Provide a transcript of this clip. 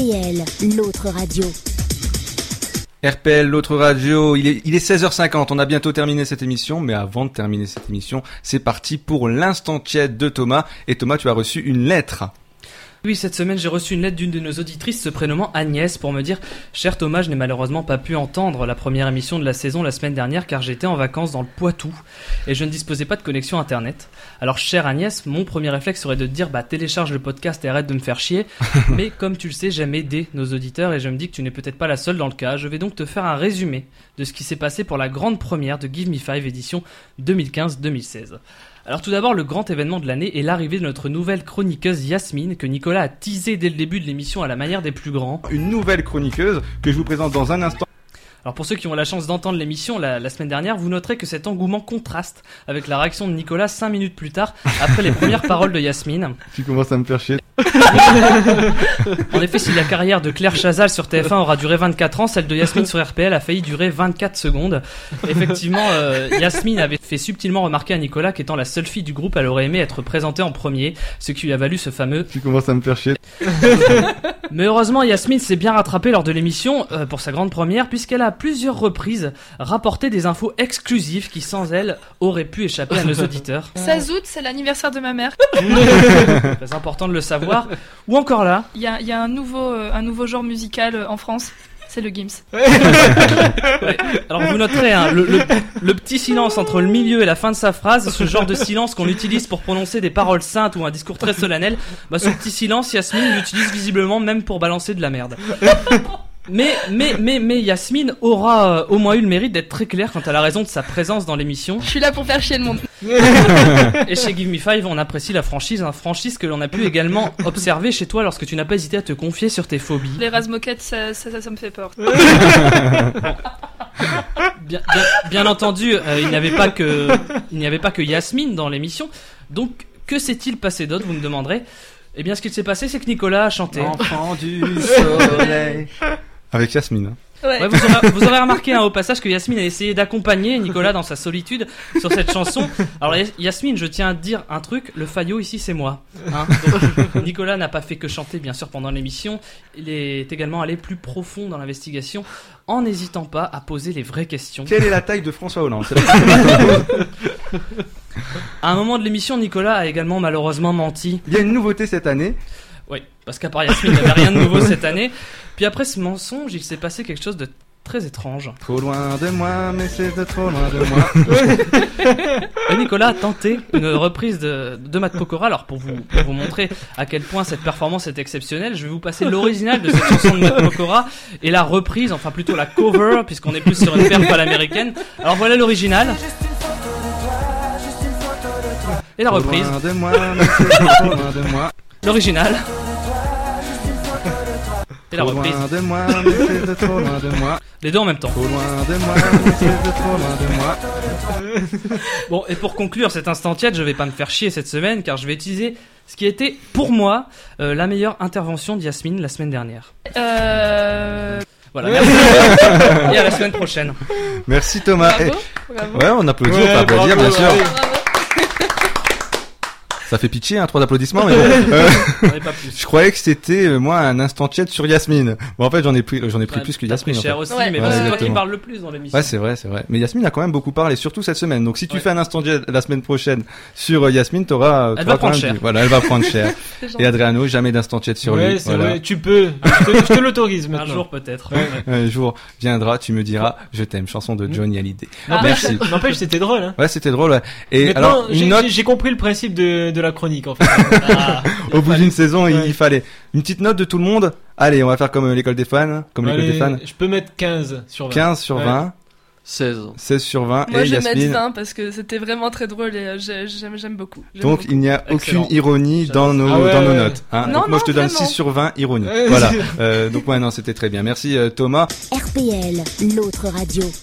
RPL, l'autre radio. RPL, l'autre radio, il est, il est 16h50, on a bientôt terminé cette émission, mais avant de terminer cette émission, c'est parti pour l'instant tiède de Thomas. Et Thomas, tu as reçu une lettre. Oui, cette semaine, j'ai reçu une lettre d'une de nos auditrices se prénommant Agnès pour me dire Cher Thomas, je n'ai malheureusement pas pu entendre la première émission de la saison la semaine dernière car j'étais en vacances dans le Poitou et je ne disposais pas de connexion internet. Alors, chère Agnès, mon premier réflexe serait de te dire Bah, télécharge le podcast et arrête de me faire chier. Mais comme tu le sais, j'aime aider nos auditeurs et je me dis que tu n'es peut-être pas la seule dans le cas. Je vais donc te faire un résumé de ce qui s'est passé pour la grande première de Give Me Five édition 2015-2016. Alors tout d'abord, le grand événement de l'année est l'arrivée de notre nouvelle chroniqueuse Yasmine, que Nicolas a teasé dès le début de l'émission à la manière des plus grands. Une nouvelle chroniqueuse que je vous présente dans un instant. Alors pour ceux qui ont la chance d'entendre l'émission la, la semaine dernière, vous noterez que cet engouement contraste avec la réaction de Nicolas 5 minutes plus tard, après les premières paroles de Yasmine. Tu commences à me faire chier. En effet, si la carrière de Claire Chazal sur TF1 aura duré 24 ans, celle de Yasmine sur RPL a failli durer 24 secondes. Effectivement, euh, Yasmine avait fait subtilement remarquer à Nicolas qu'étant la seule fille du groupe, elle aurait aimé être présentée en premier, ce qui lui a valu ce fameux Tu commences à me faire chier. Mais heureusement, Yasmine s'est bien rattrapée lors de l'émission euh, pour sa grande première, puisqu'elle a à plusieurs reprises rapporté des infos exclusives qui, sans elle, auraient pu échapper à nos auditeurs. 16 août, c'est l'anniversaire de ma mère. Très important de le savoir. Ou encore là, Il y a, il y a un, nouveau, euh, un nouveau genre musical euh, en France, c'est le Gims. alors vous noterez hein, le, le- le petit silence entre le milieu et la fin de sa phrase, ce genre de silence qu'on utilise pour prononcer des paroles saintes ou un discours très solennel, bah ce petit silence, Yasmine l'utilise visiblement même pour balancer de la merde. Mais, mais, mais, mais Yasmine aura euh, au moins eu le mérite d'être très claire quant à la raison de sa présence dans l'émission. Je suis là pour faire chier le monde. Et chez Give Me Five, on apprécie la franchise, hein, franchise que l'on a pu également observer chez toi lorsque tu n'as pas hésité à te confier sur tes phobies. Les razmoquettes, ça, ça, ça, ça me fait peur. Bien, bien, bien entendu, euh, il n'y avait pas que il n'y avait pas que Yasmine dans l'émission. Donc, que s'est-il passé d'autre, vous me demanderez? Eh bien, ce qu'il s'est passé, c'est que Nicolas a chanté. Enfant du soleil. Avec Yasmine. hein. Ouais. Ouais, vous, aurez, vous aurez remarqué hein, au passage que Yasmine a essayé d'accompagner Nicolas dans sa solitude sur cette chanson. Alors Yas- Yasmine, je tiens à te dire un truc, le faillot ici c'est moi. hein. Donc, Nicolas n'a pas fait que chanter bien sûr pendant l'émission, il est également allé plus profond dans l'investigation en n'hésitant pas à poser les vraies questions. Quelle est la taille de François Hollande? À un moment de l'émission, Nicolas a également malheureusement menti. Il y a une nouveauté cette année. Oui, parce qu'à part Yasmine, il n'y avait rien de nouveau cette année. Puis après ce mensonge, il s'est passé quelque chose de très étrange. Trop loin de moi, mais c'est de trop loin de moi. Et Nicolas a tenté une reprise de, de Matt Pokora. Alors pour vous, pour vous montrer à quel point cette performance est exceptionnelle, je vais vous passer l'original de cette chanson de Matt Pokora et la reprise, enfin plutôt la cover, puisqu'on est plus sur une perf à l'américaine. Alors voilà l'original. Et la Trop reprise, loin de moi, mais c'est de trop loin de moi. L'original. Et la reprise. loin de moi, mais c'est de trop loin de moi. Les deux en même temps. Trop loin de moi, mais c'est de trop loin de moi. Bon, et pour conclure cet instant tiède, je vais pas me faire chier cette semaine car je vais utiliser ce qui était pour moi euh, la meilleure intervention de Yasmine la semaine dernière. Euh... Voilà, merci. et à la semaine prochaine. Merci Thomas. Bravo, Eh, bravo. ouais, on applaudit, Ouais, on peut applaudir, bien sûr. bravo. Ça fait pitié, hein, trois applaudissements. Mais bon. Euh, pas plus. je croyais que c'était euh, moi un instant tiède sur Yasmine. Bon, en fait, j'en ai pris, j'en ai pris Ouais, plus que Yasmine. pris en fait. cher aussi, Ouais. mais Ouais, c'est toi qui parles le plus dans l'émission. Ouais, c'est vrai, c'est vrai. Mais Yasmine a quand même beaucoup parlé, surtout cette semaine. Donc, si tu Ouais. fais un instant tiède la semaine prochaine sur euh, Yasmine, t'auras. Elle t'auras va prendre quand même cher. du- Voilà, elle va prendre cher. Et Adriano, jamais d'instant tiède sur ouais, lui. c'est Voilà. vrai, tu peux. Je te, te l'autorise Un maintenant. jour peut-être. Un jour viendra, tu me diras, je t'aime. Chanson de Johnny Hallyday. N'empêche, Merci. n'empêche, c'était drôle. Hein. Ouais, c'était drôle. ouais. Et alors, j'ai compris le principe de, de la chronique en fait. Ah, Au bout d'une saison, il- Ouais. il fallait une petite note de tout le monde. Allez, on va faire comme euh, l'école des fans, comme l'école des fans. Je peux mettre 15 sur 20. 15 sur Ouais. 20, 16. 16 sur 20 Moi, et je vais mettre Yasmine. 20 parce que c'était vraiment très drôle et euh, j'ai- j'aime beaucoup. J'aime Donc beaucoup. il n'y a Excellent. aucune ironie dans nos Ah ouais, dans nos notes. Hein. Non, donc moi non, je te donne vraiment. 6 sur 20 ironie. Voilà. Euh, donc ouais non c'était très bien. Merci euh, Thomas. RPL, l'autre radio.